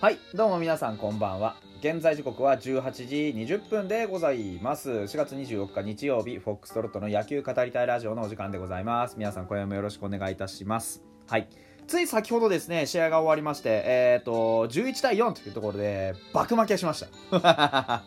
はいどうも皆さんこんばんは。現在時刻は18時20分でございます。4月24日日曜日フォックストロットの野球語りたいラジオのお時間でございます。皆さん今夜もよろしくお願いいたします。はいつい先ほどですね試合が終わりましてえっ、ー、と11対4というところで爆負けしました。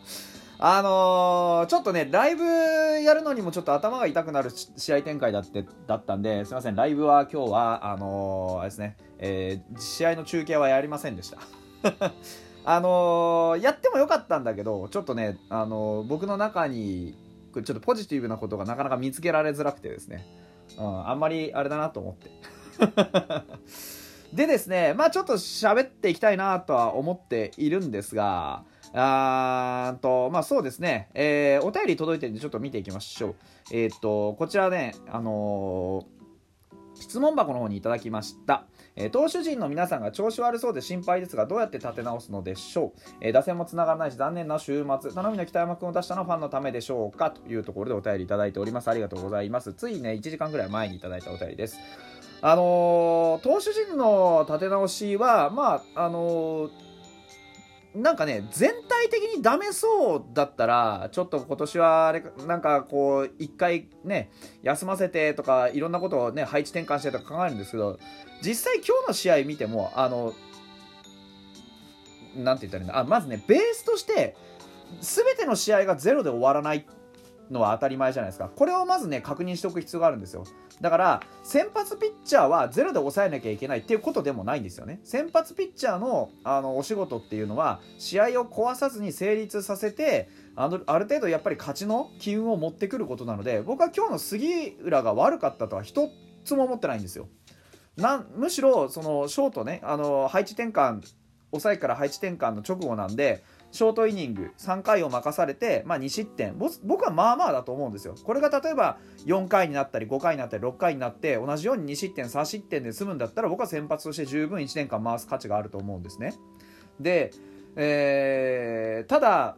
あのー、ちょっとね、ライブやるのにもちょっと頭が痛くなる試合展開だってだったんで、すみません、ライブは今日は、あのー、あれですね、えー、試合の中継はやりませんでした。あのー、やってもよかったんだけど、ちょっとね、あの僕の中に、ちょっとポジティブなことがなかなか見つけられづらくてですね、うん、あんまりあれだなと思って。でですね、まあちょっと喋っていきたいなとは思っているんですが、あーと、まあそうですね、えー、お便り届いてるんでちょっと見ていきましょう。えっ、と、こちらね、あのー、質問箱の方にいただきました。えー、投手陣の皆さんが調子悪そうで心配ですが、どうやって立て直すのでしょう、えー、打線もつながらないし、残念な週末、頼みの北山君を出したのはファンのためでしょうか？というところでお便りいただいております。ありがとうございます。ついね、1時間ぐらい前にいただいたお便りです。あのー、投手陣の立て直しは、まあ、あのーなんかね、全体的にダメそうだったら、ちょっと今年はあれ、なんかこう、一回ね、休ませてとか、いろんなことをね、配置転換してとか考えるんですけど、実際今日の試合見ても、あの、なんて言ったらいいんだ、あ、まずね、ベースとして、全ての試合がゼロで終わらない。のは当たり前じゃないですか。これをまずね、確認しておく必要があるんですよ。だから先発ピッチャーはゼロで抑えなきゃいけないっていうことでもないんですよね先発ピッチャーのあのお仕事っていうのは試合を壊さずに成立させてあのある程度やっぱり勝ちの機運を持ってくることなので僕は今日の杉浦が悪かったとは一つも思ってないんですよなむしろそのショートねあの配置転換抑えから配置転換の直後なんでショートイニング3回を任されて、まあ、2失点。僕はまあまあだと思うんですよ。これが例えば4回になったり5回になったり6回になって同じように2失点3失点で済むんだったら僕は先発として十分1年間回す価値があると思うんですね。で、えー、ただ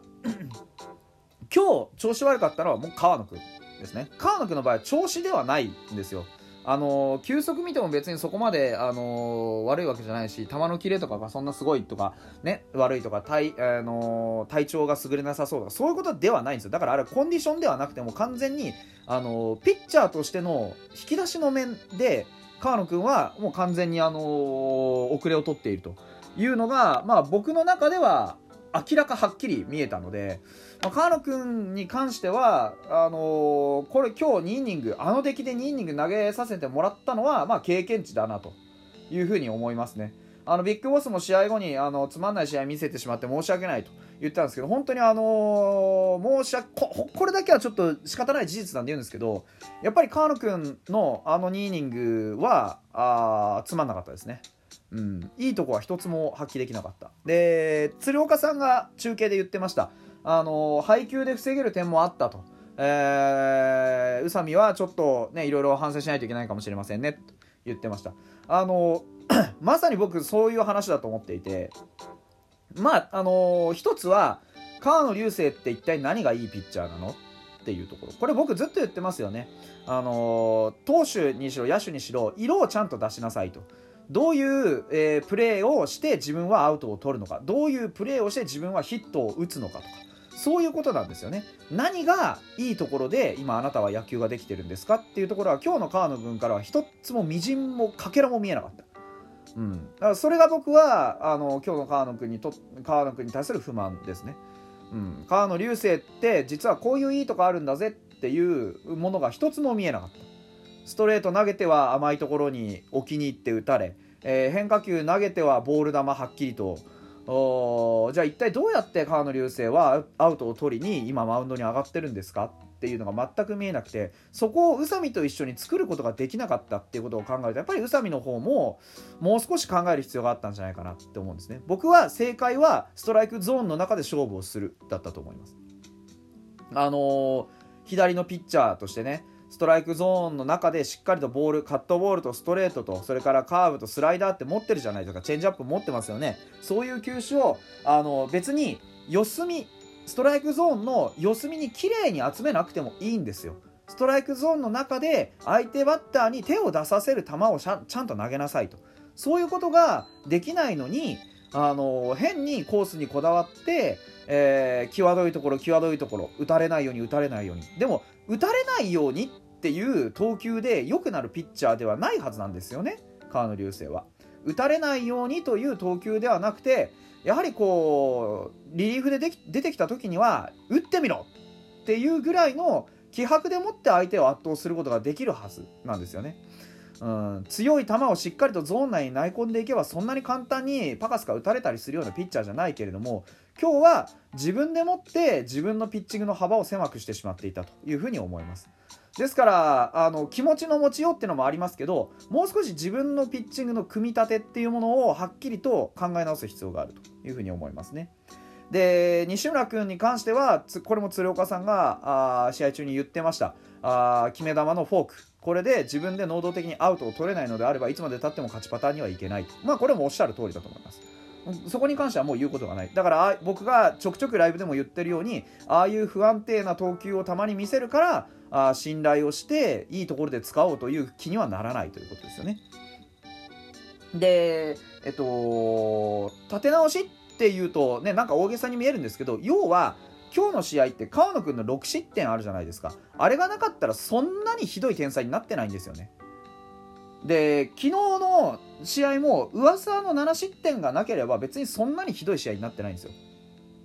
今日調子悪かったのはもう川野君ですね。川野君の場合は調子ではないんですよ。あの球速見ても別にそこまで、あの悪いわけじゃないし球のキレとかがそんなすごいとか、ね、悪いとか体,、あの体調が優れなさそうとかそういうことではないんですよ。だからあれコンディションではなくても完全に、あのピッチャーとしての引き出しの面で川野君はもう完全に、あの遅れを取っているというのが、まあ、僕の中では明らかはっきり見えたので。まあ、河野君に関してはあのー、これ今日2イニングあの出来で2イニング投げさせてもらったのは、まあ、経験値だなというふうに思いますね。あのビッグボスも試合後にあのつまんない試合見せてしまって申し訳ないと言ったんですけど本当にあのー、申し訳ここれだけはちょっと仕方ない事実なんで言うんですけどやっぱり河野君のあの2イニングはあつまんなかったですね。うん、いいとこは一つも発揮できなかったで鶴岡さんが中継で言ってましたあの配球で防げる点もあったと。えー、宇佐美はちょっとね、いろいろ反省しないといけないかもしれませんね、と言ってました。あの、まさに僕そういう話だと思っていて、まあ、あの一つは、川野流星って一体何がいいピッチャーなの？っていうところ。これ僕ずっと言ってますよね。あの投手にしろ野手にしろ、色をちゃんと出しなさいと。どういう、えー、プレーをして自分はアウトを取るのか。どういうプレーをして自分はヒットを打つのかとか。そういうことなんですよね。何がいいところで今あなたは野球ができてるんですかっていうところは今日の川野君からは一つもみじんもかけらも見えなかった。うん、だからそれが僕はあの今日の川野君にと川野君に対する不満ですね。うん、川野流星って実はこういういいとこあるんだぜっていうものが一つも見えなかった。ストレート投げては甘いところに置きに行って打たれ、えー、変化球投げてはボール球はっきりと。おじゃあ一体どうやって川野流星はアウトを取りに今マウンドに上がってるんですか？っていうのが全く見えなくてそこを宇佐美と一緒に作ることができなかったっていうことを考えるとやっぱり宇佐美の方ももう少し考える必要があったんじゃないかなって思うんですね。僕は正解はストライクゾーンの中で勝負をするだったと思います。あのー、左のピッチャーとしてねストライクゾーンの中でしっかりとボールカットボールとストレートとそれからカーブとスライダーって持ってるじゃないですかチェンジアップ持ってますよね。そういう球種をあの別に四隅ストライクゾーンの四隅に綺麗に集めなくてもいいんですよ。ストライクゾーンの中で相手バッターに手を出させる球をちゃんと投げなさいと。そういうことができないのにあの変にコースにこだわって、えー際どいところ際どいところ打たれないように打たれないように。でも打たれないようにっていう投球で良くなるピッチャーではないはずなんですよね川野流星は。打たれないようにという投球ではなくてやはりこうリリーフででき出てきた時には打ってみろっていうぐらいの気迫でもって相手を圧倒することができるはずなんですよね。うん、強い球をしっかりとゾーン内に投げ込んでいけばそんなに簡単にパカスカ打たれたりするようなピッチャーじゃないけれども今日は自分でもって自分のピッチングの幅を狭くしてしまっていたというふうに思います。ですからあの気持ちの持ちようっていうのもありますけどもう少し自分のピッチングの組み立てっていうものをはっきりと考え直す必要があるというふうに思いますね。で西村君に関してはこれも鶴岡さんがあ試合中に言ってましたあ決め球のフォークこれで自分で能動的にアウトを取れないのであればいつまでたっても勝ちパターンにはいけないまあこれもおっしゃる通りだと思います。うんそこに関してはもう言うことがない。だから僕がちょくちょくライブでも言ってるようにああいう不安定な投球をたまに見せるからあ信頼をしていいところで使おうという気にはならないということですよね。でえっと立て直しっていうとねなんか大げさに見えるんですけど要は今日の試合って川野君の6失点あるじゃないですか。あれがなかったらそんなにひどい点差になってないんですよね。で昨日の試合も噂の7失点がなければ別にそんなにひどい試合になってないんですよ。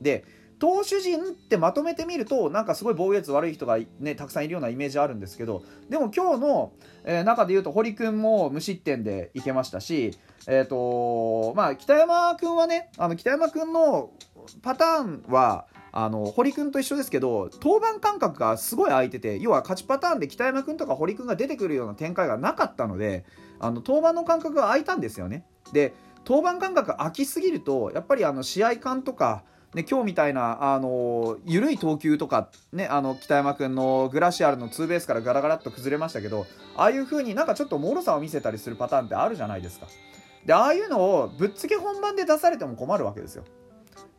で投手陣ってまとめてみるとなんかすごい防御率悪い人が、ね、たくさんいるようなイメージあるんですけどでも今日の、えー中で言うと堀君も無失点でいけましたし、えーとまあ、北山君はねあの北山君のパターンはあの堀君と一緒ですけど登板間隔がすごい空いてて要は勝ちパターンで北山君とか堀君が出てくるような展開がなかったのであの登板の間隔が空いたんですよね。で登板間隔空きすぎるとやっぱりあの試合感とかね、今日みたいな、あの緩い投球とか、ね、あの北山君のグラシアルのツーベースからガラガラっと崩れましたけどああいう風になんかちょっと脆さを見せたりするパターンってあるじゃないですかでああいうのをぶっつけ本番で出されても困るわけですよ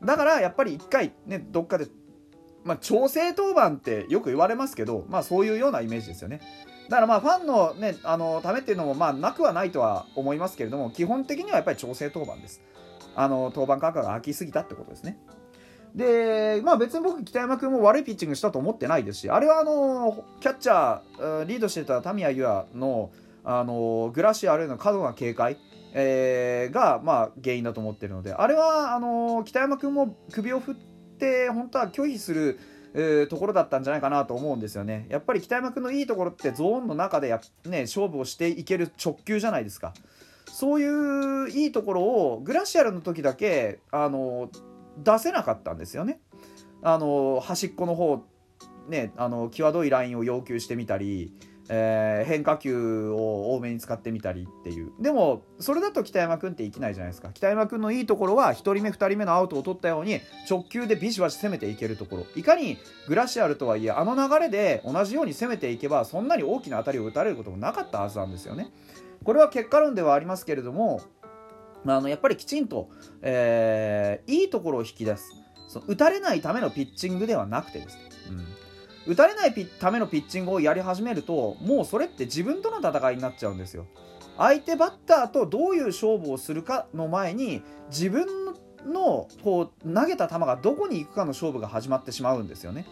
だからやっぱり一回ねどっかで、まあ、調整当番ってよく言われますけど、まあ、そういうようなイメージですよね。だからまあファンの,、ね、あのためっていうのもまあなくはないとは思いますけれども基本的にはやっぱり調整当番です。あの登板価格が空きすぎたってことですね。で、まあ別に僕、北山君も悪いピッチングしたと思ってないですし、あれはあの、キャッチャー、リードしてたタミヤユアの、あの、グラシアルへの過度な警戒、えーが、まあ原因だと思ってるので、あれは、あの、北山君も首を振って、本当は拒否する、えーところだったんじゃないかなと思うんですよね。やっぱり北山君のいいところってゾーンの中でや、ね、勝負をしていける直球じゃないですか。そういういいところをグラシアルの時だけあの出せなかったんですよね。あの端っこの方ねあの際どいラインを要求してみたり、えー変化球を多めに使ってみたりっていう。でもそれだと北山君って生きないじゃないですか。北山君のいいところは1人目2人目のアウトを取ったように直球でビシバシ攻めていけるところ。いかにグラシアルとはいえあの流れで同じように攻めていけばそんなに大きな当たりを打たれることもなかったはずなんですよね。これは結果論ではありますけれどもあのやっぱりきちんと、えーいいところを引き出す。その打たれないためのピッチングではなくてです。ね、うん、打たれないためのピッチングをやり始めるともうそれって自分との戦いになっちゃうんですよ。相手バッターとどういう勝負をするかの前に自分のこう投げた球がどこに行くかの勝負が始まってしまうんですよね、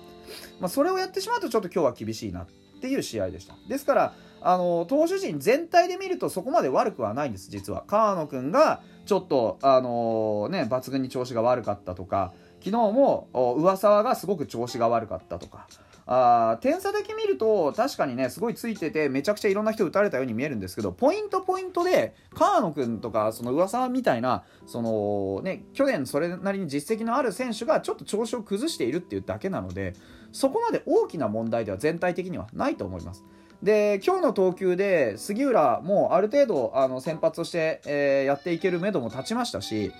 まあ、それをやってしまうとちょっと今日は厳しいなっていう試合でした。ですからあの投手陣全体で見るとそこまで悪くはないんです実は。川野君がちょっとあのね抜群に調子が悪かったとか昨日も上沢がすごく調子が悪かったとかあ点差だけ見ると確かにねすごいついててめちゃくちゃいろんな人打たれたように見えるんですけどポイントポイントで川野君とかその上沢みたいなそのね去年それなりに実績のある選手がちょっと調子を崩しているっていうだけなのでそこまで大きな問題では全体的にはないと思います。で今日の投球で杉浦もある程度あの先発として、えーやっていける目処も立ちましたし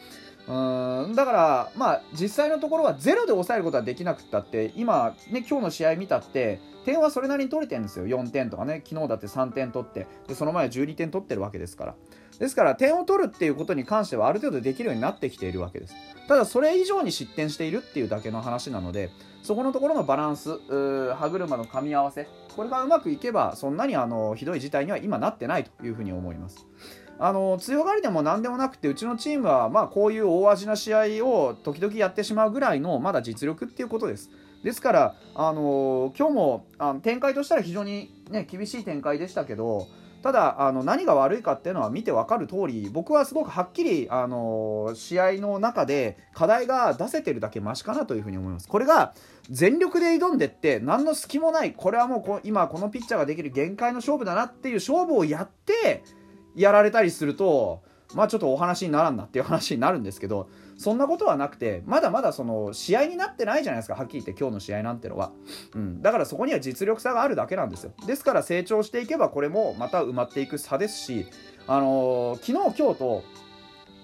うんだからまあ実際のところはゼロで抑えることはできなくったって今ね今日の試合見たって点はそれなりに取れてるんですよ。4点とかね。昨日だって3点取ってでその前は12点取ってるわけですから。ですから点を取るっていうことに関してはある程度できるようになってきているわけです。ただそれ以上に失点しているっていうだけの話なのでそこのところのバランス歯車の噛み合わせこれがうまくいけばそんなにあのひどい事態には今なってないというふうに思います。あの強がりでも何でもなくてうちのチームはまあこういう大味な試合を時々やってしまうぐらいのまだ実力っていうことです。ですから、あの今日もあの展開としたら非常に、ね、厳しい展開でしたけどただあの何が悪いかっていうのは見て分かる通り僕はすごくはっきり、あの試合の中で課題が出せてるだけマシかなというふうに思います。これが全力で挑んでって何の隙もないこれはもうこ今このピッチャーができる限界の勝負だなっていう勝負をやってやられたりするとまあちょっとお話にならんなっていう話になるんですけどそんなことはなくてまだまだその試合になってないじゃないですかはっきり言って今日の試合なんてのは、うん、だからそこには実力差があるだけなんですよ。ですから成長していけばこれもまた埋まっていく差ですしあのー、昨日今日と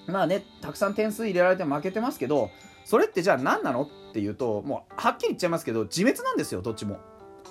まあねたくさん点数入れられて負けてますけどそれってじゃあ何なのっていうともうはっきり言っちゃいますけど自滅なんですよどっちも。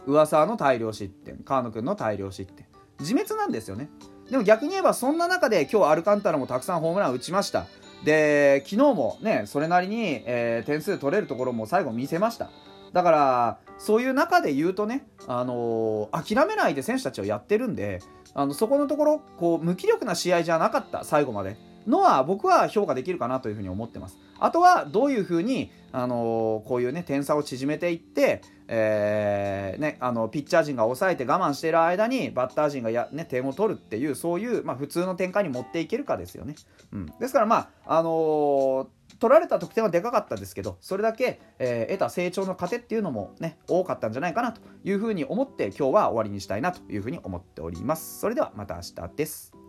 噂の大量失点川野君の大量失点。自滅なんですよね。でも逆に言えばそんな中で今日アルカンタラもたくさんホームラン打ちました。で昨日もねそれなりに、えー、点数取れるところも最後見せました。だからそういう中で言うとね、あのー、諦めないで選手たちをやってるんであのそこのところこう無気力な試合じゃなかった最後まで。のは僕は評価できるかなというふうに思ってます。あとはどういうふうに、あのー、こういうね点差を縮めていって、えーね、あのピッチャー陣が抑えて我慢している間にバッター陣がや、ね、点を取るっていうそういう、まあ、普通の展開に持っていけるかですよね、うん、ですからまああのー取られた得点はでかかったですけどそれだけ、えー、得た成長の糧っていうのもね多かったんじゃないかなというふうに思って今日は終わりにしたいなというふうに思っております。それではまた明日です。